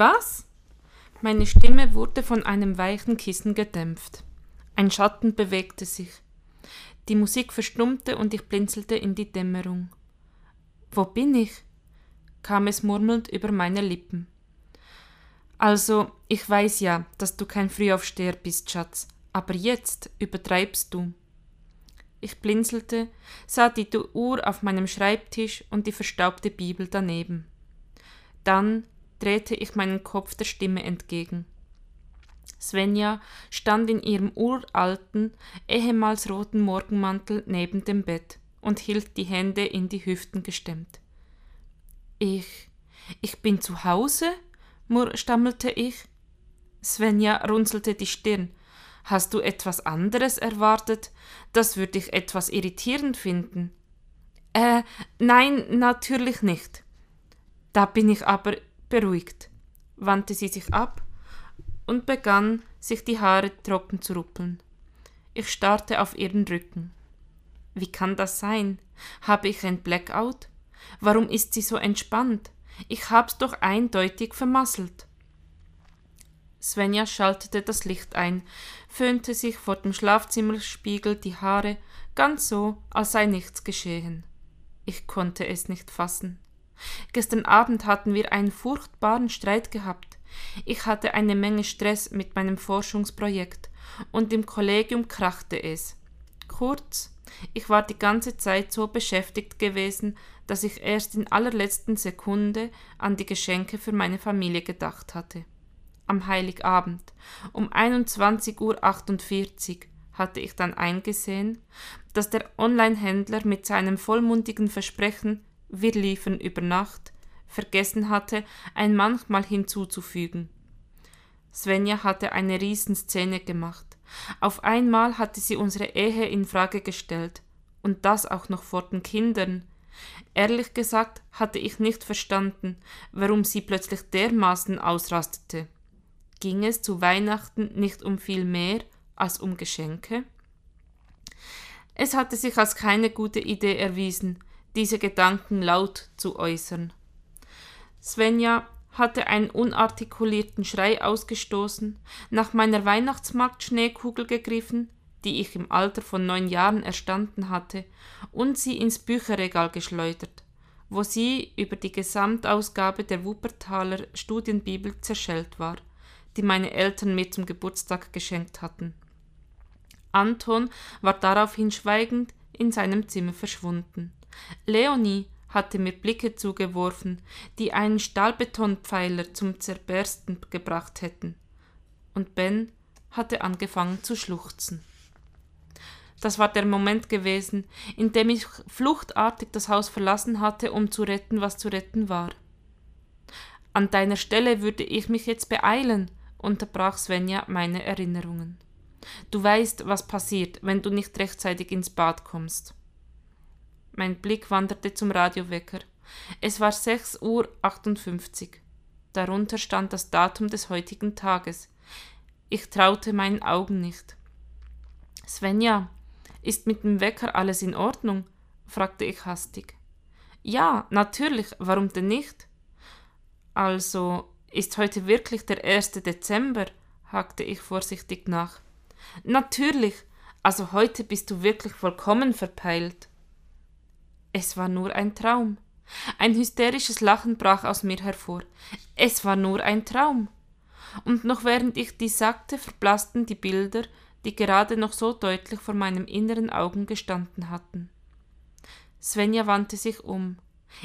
Was? Meine Stimme wurde von einem weichen Kissen gedämpft. Ein Schatten bewegte sich. Die Musik verstummte und ich blinzelte in die Dämmerung. Wo bin ich? kam es murmelnd über meine Lippen. Also, ich weiß ja, dass du kein Frühaufsteher bist, Schatz, aber jetzt übertreibst du. Ich blinzelte, sah die Uhr auf meinem Schreibtisch und die verstaubte Bibel daneben. Dann drehte ich meinen Kopf der Stimme entgegen. Svenja stand in ihrem uralten, ehemals roten Morgenmantel neben dem Bett und hielt die Hände in die Hüften gestemmt. Ich, ich bin zu Hause? stammelte ich. Svenja runzelte die Stirn. Hast du etwas anderes erwartet? Das würde ich etwas irritierend finden. Äh, nein, natürlich nicht. Da bin ich aber beruhigt, wandte sie sich ab und begann, sich die Haare trocken zu ruppeln. Ich starrte auf ihren Rücken. Wie kann das sein? Habe ich ein Blackout? Warum ist sie so entspannt? Ich hab's doch eindeutig vermasselt. Svenja schaltete das Licht ein, föhnte sich vor dem Schlafzimmerspiegel die Haare, ganz so, als sei nichts geschehen. Ich konnte es nicht fassen. Gestern Abend hatten wir einen furchtbaren Streit gehabt. Ich hatte eine Menge Stress mit meinem Forschungsprojekt und im Kollegium krachte es. Kurz, ich war die ganze Zeit so beschäftigt gewesen, dass ich erst in allerletzten Sekunde an die Geschenke für meine Familie gedacht hatte. Am Heiligabend um 21.48 Uhr hatte ich dann eingesehen, dass der Online-Händler mit seinem vollmundigen Versprechen wir liefern über Nacht, vergessen hatte, ein manchmal hinzuzufügen. Svenja hatte eine Riesenszene gemacht. Auf einmal hatte sie unsere Ehe in Frage gestellt. Und das auch noch vor den Kindern. Ehrlich gesagt hatte ich nicht verstanden, warum sie plötzlich dermaßen ausrastete. Ging es zu Weihnachten nicht um viel mehr als um Geschenke? Es hatte sich als keine gute Idee erwiesen, diese Gedanken laut zu äußern. Svenja hatte einen unartikulierten Schrei ausgestoßen, nach meiner Weihnachtsmarktschneekugel gegriffen, die ich im Alter von neun Jahren erstanden hatte, und sie ins Bücherregal geschleudert, wo sie über die Gesamtausgabe der Wuppertaler Studienbibel zerschellt war, die meine Eltern mir zum Geburtstag geschenkt hatten. Anton war daraufhin schweigend in seinem Zimmer verschwunden. Leonie hatte mir Blicke zugeworfen, die einen Stahlbetonpfeiler zum Zerbersten gebracht hätten. Und Ben hatte angefangen zu schluchzen. Das war der Moment gewesen, in dem ich fluchtartig das Haus verlassen hatte, um zu retten, was zu retten war. An deiner Stelle würde ich mich jetzt beeilen, unterbrach Svenja meine Erinnerungen. Du weißt, was passiert, wenn du nicht rechtzeitig ins Bad kommst. Mein Blick wanderte zum Radiowecker. Es war 6.58 Uhr. Darunter stand das Datum des heutigen Tages. Ich traute meinen Augen nicht. Svenja, ist mit dem Wecker alles in Ordnung? fragte ich hastig. Ja, natürlich, warum denn nicht? Also, ist heute wirklich der 1. Dezember? hakte ich vorsichtig nach. Natürlich, also heute bist du wirklich vollkommen verpeilt. Es war nur ein Traum. Ein hysterisches Lachen brach aus mir hervor. Es war nur ein Traum. Und noch während ich dies sagte, verblassten die Bilder, die gerade noch so deutlich vor meinem inneren Augen gestanden hatten. Svenja wandte sich um.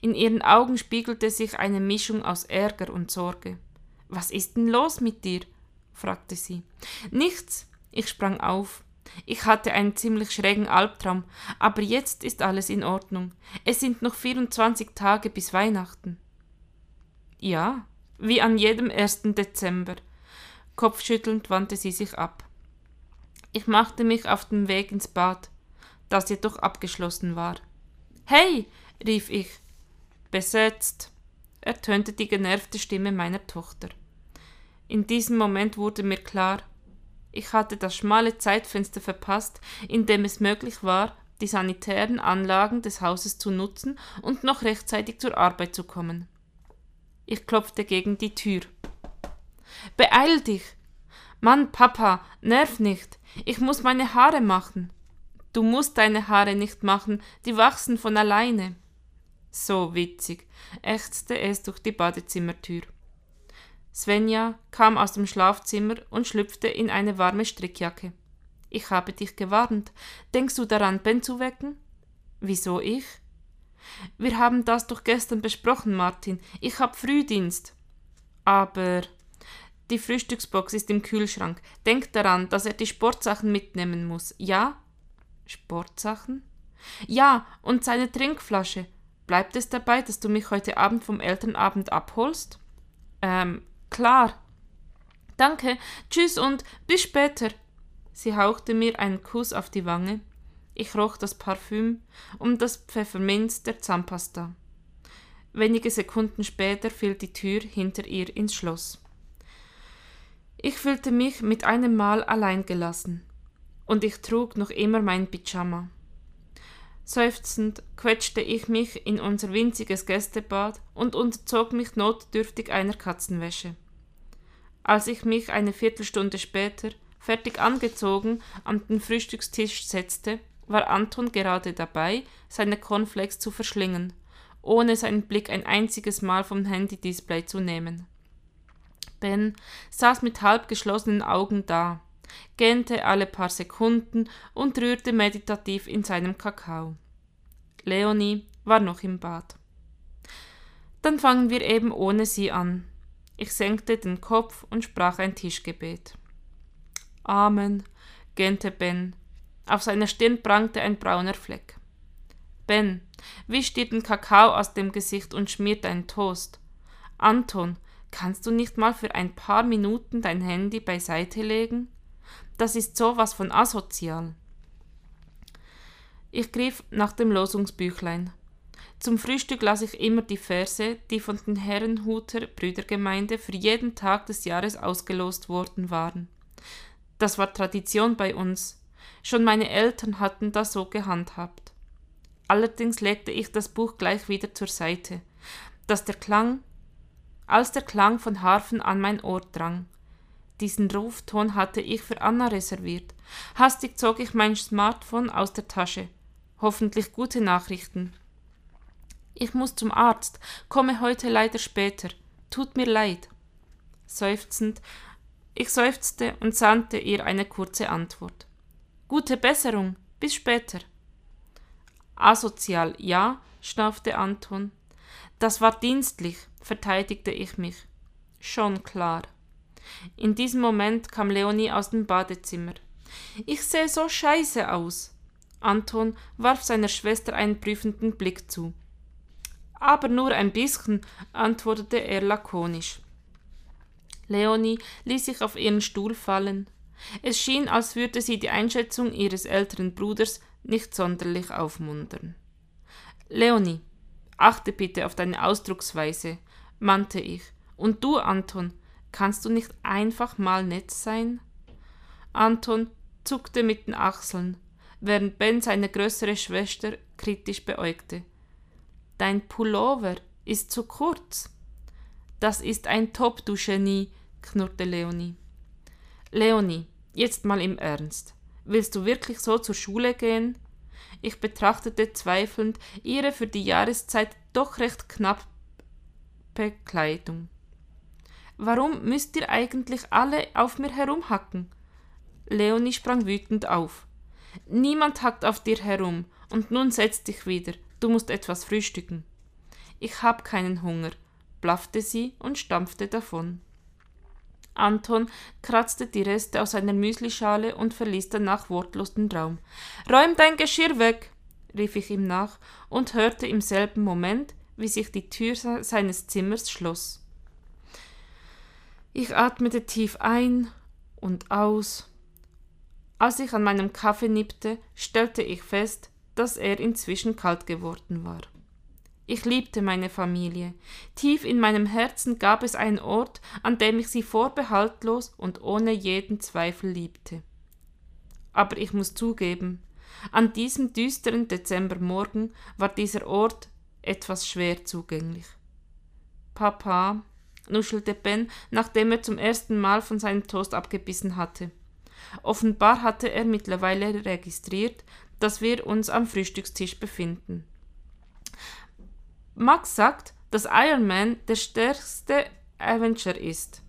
In ihren Augen spiegelte sich eine Mischung aus Ärger und Sorge. Was ist denn los mit dir? fragte sie. Nichts. Ich sprang auf. Ich hatte einen ziemlich schrägen Albtraum, aber jetzt ist alles in Ordnung. Es sind noch 24 Tage bis Weihnachten. Ja, wie an jedem ersten Dezember. Kopfschüttelnd wandte sie sich ab. Ich machte mich auf den Weg ins Bad, das jedoch abgeschlossen war. Hey, rief ich. Besetzt, ertönte die genervte Stimme meiner Tochter. In diesem Moment wurde mir klar, ich hatte das schmale Zeitfenster verpasst, in dem es möglich war, die sanitären Anlagen des Hauses zu nutzen und noch rechtzeitig zur Arbeit zu kommen. Ich klopfte gegen die Tür. Beeil dich! Mann, Papa, nerv nicht. Ich muss meine Haare machen. Du musst deine Haare nicht machen, die wachsen von alleine. So witzig, ächzte es durch die Badezimmertür. Svenja kam aus dem Schlafzimmer und schlüpfte in eine warme Strickjacke. Ich habe dich gewarnt. Denkst du daran, Ben zu wecken? Wieso ich? Wir haben das doch gestern besprochen, Martin. Ich hab Frühdienst. Aber die Frühstücksbox ist im Kühlschrank. Denk daran, dass er die Sportsachen mitnehmen muss. Ja? Sportsachen? Ja, und seine Trinkflasche. Bleibt es dabei, dass du mich heute Abend vom Elternabend abholst? Ähm, klar. Danke, tschüss und bis später. Sie hauchte mir einen Kuss auf die Wange. Ich roch das Parfüm und das Pfefferminz der Zahnpasta. Wenige Sekunden später fiel die Tür hinter ihr ins Schloss. Ich fühlte mich mit einem Mal allein gelassen, und ich trug noch immer mein Pyjama. Seufzend quetschte ich mich in unser winziges Gästebad und unterzog mich notdürftig einer Katzenwäsche. Als ich mich eine Viertelstunde später, fertig angezogen, an den Frühstückstisch setzte, war Anton gerade dabei, seine Cornflakes zu verschlingen, ohne seinen Blick ein einziges Mal vom Handy-Display zu nehmen. Ben saß mit halb geschlossenen Augen da, gähnte alle paar Sekunden und rührte meditativ in seinem Kakao. Leonie war noch im Bad. Dann fangen wir eben ohne sie an. Ich senkte den Kopf und sprach ein Tischgebet. Amen, gähnte Ben. Auf seiner Stirn prangte ein brauner Fleck. Ben, wisch dir den Kakao aus dem Gesicht und schmier deinen Toast. Anton, kannst du nicht mal für ein paar Minuten dein Handy beiseite legen? Das ist sowas von asozial. Ich griff nach dem Losungsbüchlein. Zum Frühstück las ich immer die Verse, die von den Herrenhuter Brüdergemeinde für jeden Tag des Jahres ausgelost worden waren. Das war Tradition bei uns. Schon meine Eltern hatten das so gehandhabt. Allerdings legte ich das Buch gleich wieder zur Seite, dass der Klang, als der Klang von Harfen an mein Ohr drang. Diesen Rufton hatte ich für Anna reserviert. Hastig zog ich mein Smartphone aus der Tasche. Hoffentlich gute Nachrichten. Ich muss zum Arzt, komme heute leider später. Tut mir leid. Seufzend, ich seufzte und sandte ihr eine kurze Antwort. Gute Besserung, bis später. Asozial, ja, schnaufte Anton. Das war dienstlich, verteidigte ich mich. Schon klar. In diesem Moment kam Leonie aus dem Badezimmer. Ich sehe so scheiße aus. Anton warf seiner Schwester einen prüfenden Blick zu. Aber nur ein bisschen, antwortete er lakonisch. Leonie ließ sich auf ihren Stuhl fallen. Es schien, als würde sie die Einschätzung ihres älteren Bruders nicht sonderlich aufmuntern. Leonie, achte bitte auf deine Ausdrucksweise, mahnte ich. Und du, Anton, kannst du nicht einfach mal nett sein? Anton zuckte mit den Achseln während Ben seine größere Schwester kritisch beäugte. Dein Pullover ist zu kurz. Das ist ein Top, du Genie, knurrte Leonie. Leonie, jetzt mal im Ernst. Willst du wirklich so zur Schule gehen? Ich betrachtete zweifelnd ihre für die Jahreszeit doch recht knappe Kleidung. Warum müsst ihr eigentlich alle auf mir herumhacken? Leonie sprang wütend auf. Niemand hackt auf dir herum, und nun setz dich wieder, du musst etwas frühstücken. Ich hab keinen Hunger, blaffte sie und stampfte davon. Anton kratzte die Reste aus seiner Müslischale und verließ danach wortlos den Raum. Räum dein Geschirr weg, rief ich ihm nach und hörte im selben Moment, wie sich die Tür seines Zimmers schloss. Ich atmete tief ein und aus als ich an meinem Kaffee nippte, stellte ich fest, dass er inzwischen kalt geworden war. Ich liebte meine Familie. Tief in meinem Herzen gab es einen Ort, an dem ich sie vorbehaltlos und ohne jeden Zweifel liebte. Aber ich muss zugeben, an diesem düsteren Dezembermorgen war dieser Ort etwas schwer zugänglich. Papa, nuschelte Ben, nachdem er zum ersten Mal von seinem Toast abgebissen hatte. Offenbar hatte er mittlerweile registriert, dass wir uns am Frühstückstisch befinden. Max sagt, dass Iron Man der stärkste Avenger ist.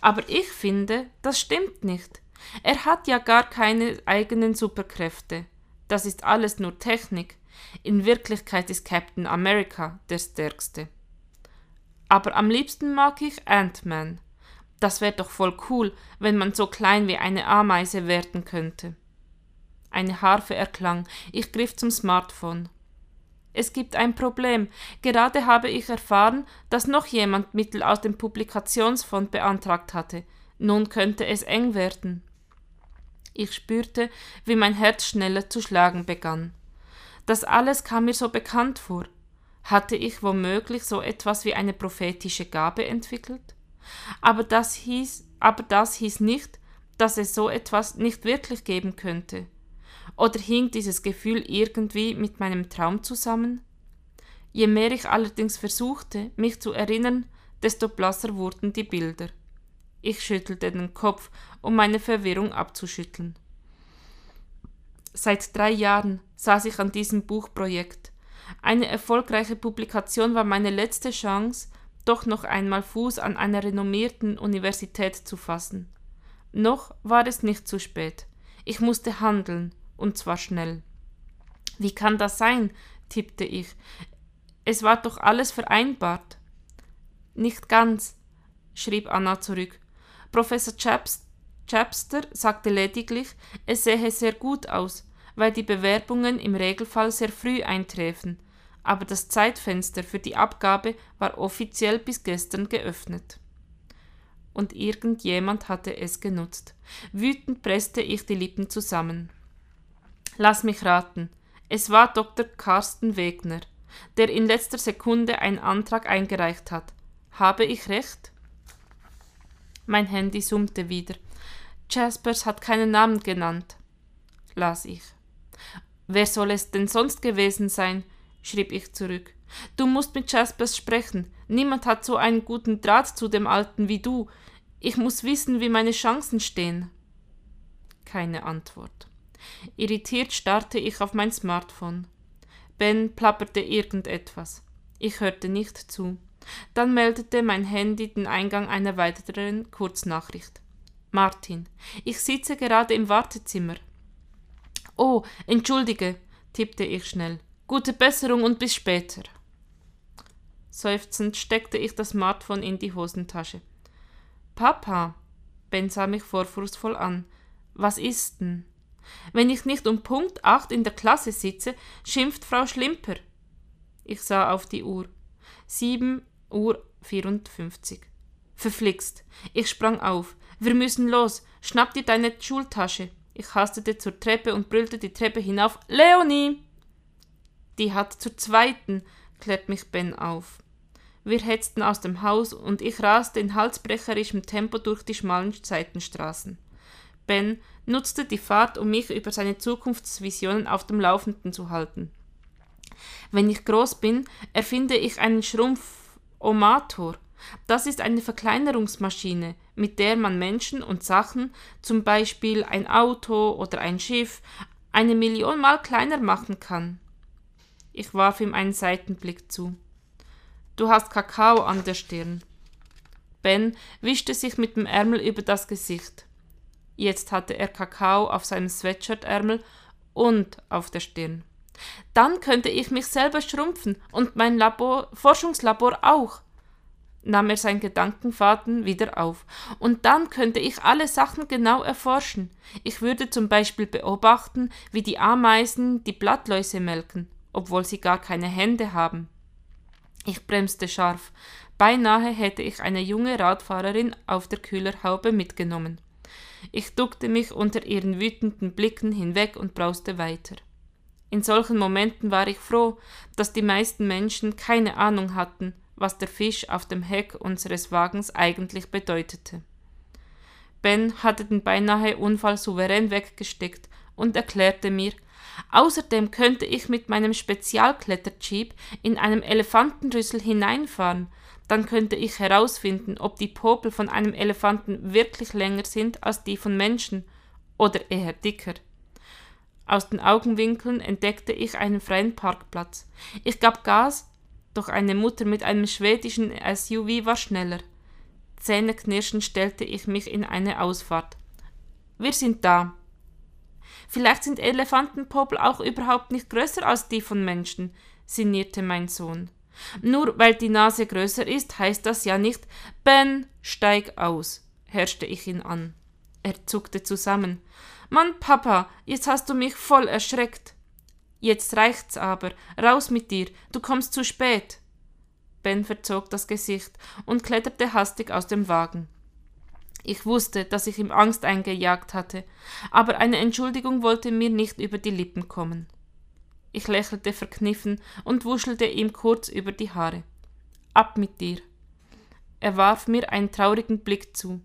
Aber ich finde, das stimmt nicht. Er hat ja gar keine eigenen Superkräfte. Das ist alles nur Technik. In Wirklichkeit ist Captain America der stärkste. Aber am liebsten mag ich Ant-Man. Das wäre doch voll cool, wenn man so klein wie eine Ameise werden könnte. Eine Harfe erklang. Ich griff zum Smartphone. Es gibt ein Problem. Gerade habe ich erfahren, dass noch jemand Mittel aus dem Publikationsfonds beantragt hatte. Nun könnte es eng werden. Ich spürte, wie mein Herz schneller zu schlagen begann. Das alles kam mir so bekannt vor. Hatte ich womöglich so etwas wie eine prophetische Gabe entwickelt? Aber das hieß, aber das hieß nicht, dass es so etwas nicht wirklich geben könnte. Oder hing dieses Gefühl irgendwie mit meinem Traum zusammen? Je mehr ich allerdings versuchte, mich zu erinnern, desto blasser wurden die Bilder. Ich schüttelte den Kopf, um meine Verwirrung abzuschütteln. Seit drei Jahren saß ich an diesem Buchprojekt. Eine erfolgreiche Publikation war meine letzte Chance, doch noch einmal Fuß an einer renommierten Universität zu fassen. Noch war es nicht zu spät. Ich musste handeln, und zwar schnell. Wie kann das sein? tippte ich. Es war doch alles vereinbart. Nicht ganz, schrieb Anna zurück. Professor Chaps Chapster sagte lediglich, es sähe sehr gut aus, weil die Bewerbungen im Regelfall sehr früh eintreffen, aber das Zeitfenster für die Abgabe war offiziell bis gestern geöffnet. Und irgendjemand hatte es genutzt. Wütend presste ich die Lippen zusammen. Lass mich raten. Es war Dr. Carsten Wegner, der in letzter Sekunde einen Antrag eingereicht hat. Habe ich recht? Mein Handy summte wieder. Jaspers hat keinen Namen genannt, las ich. Wer soll es denn sonst gewesen sein? schrieb ich zurück. Du musst mit Jaspers sprechen. Niemand hat so einen guten Draht zu dem Alten wie du. Ich muss wissen, wie meine Chancen stehen. Keine Antwort. Irritiert starrte ich auf mein Smartphone. Ben plapperte irgendetwas. Ich hörte nicht zu. Dann meldete mein Handy den Eingang einer weiteren Kurznachricht. Martin, ich sitze gerade im Wartezimmer. Oh, entschuldige, tippte ich schnell. Gute Besserung und bis später. Seufzend steckte ich das Smartphone in die Hosentasche. Papa, Ben sah mich vorwurfsvoll an. Was ist denn? Wenn ich nicht um Punkt acht in der Klasse sitze, schimpft Frau Schlimper. Ich sah auf die Uhr. Sieben Uhr vierundfünfzig. Verflixt. Ich sprang auf. Wir müssen los. Schnapp dir deine Schultasche. Ich hastete zur Treppe und brüllte die Treppe hinauf. Leonie! Die hat zur zweiten, klärt mich Ben auf. Wir hetzten aus dem Haus und ich raste in halsbrecherischem Tempo durch die schmalen Seitenstraßen. Ben nutzte die Fahrt, um mich über seine Zukunftsvisionen auf dem Laufenden zu halten. Wenn ich groß bin, erfinde ich einen Schrumpfomator. Das ist eine Verkleinerungsmaschine, mit der man Menschen und Sachen, zum Beispiel ein Auto oder ein Schiff, eine Million Mal kleiner machen kann. Ich warf ihm einen Seitenblick zu. Du hast Kakao an der Stirn. Ben wischte sich mit dem Ärmel über das Gesicht. Jetzt hatte er Kakao auf seinem Sweatshirtärmel und auf der Stirn. Dann könnte ich mich selber schrumpfen und mein Labor, Forschungslabor auch, nahm er seinen Gedankenfaden wieder auf. Und dann könnte ich alle Sachen genau erforschen. Ich würde zum Beispiel beobachten, wie die Ameisen die Blattläuse melken obwohl sie gar keine Hände haben. Ich bremste scharf. Beinahe hätte ich eine junge Radfahrerin auf der Kühlerhaube mitgenommen. Ich duckte mich unter ihren wütenden Blicken hinweg und brauste weiter. In solchen Momenten war ich froh, dass die meisten Menschen keine Ahnung hatten, was der Fisch auf dem Heck unseres Wagens eigentlich bedeutete. Ben hatte den beinahe Unfall souverän weggesteckt und erklärte mir, Außerdem könnte ich mit meinem Spezialkletterjeep in einem Elefantenrüssel hineinfahren, dann könnte ich herausfinden, ob die Popel von einem Elefanten wirklich länger sind als die von Menschen oder eher dicker. Aus den Augenwinkeln entdeckte ich einen freien Parkplatz. Ich gab Gas, doch eine Mutter mit einem schwedischen SUV war schneller. Zähneknirschend stellte ich mich in eine Ausfahrt. Wir sind da. Vielleicht sind Elefantenpopel auch überhaupt nicht größer als die von Menschen, sinnierte mein Sohn. Nur weil die Nase größer ist, heißt das ja nicht Ben, steig aus, herrschte ich ihn an. Er zuckte zusammen. Mann, Papa, jetzt hast du mich voll erschreckt. Jetzt reicht's aber. Raus mit dir, du kommst zu spät. Ben verzog das Gesicht und kletterte hastig aus dem Wagen. Ich wusste, dass ich ihm Angst eingejagt hatte, aber eine Entschuldigung wollte mir nicht über die Lippen kommen. Ich lächelte verkniffen und wuschelte ihm kurz über die Haare. Ab mit dir. Er warf mir einen traurigen Blick zu.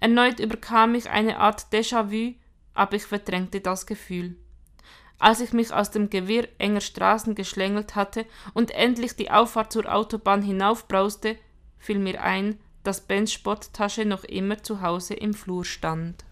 Erneut überkam mich eine Art Déjà-vu, aber ich verdrängte das Gefühl. Als ich mich aus dem Gewirr enger Straßen geschlängelt hatte und endlich die Auffahrt zur Autobahn hinaufbrauste, fiel mir ein, dass Bens Spotttasche noch immer zu Hause im Flur stand.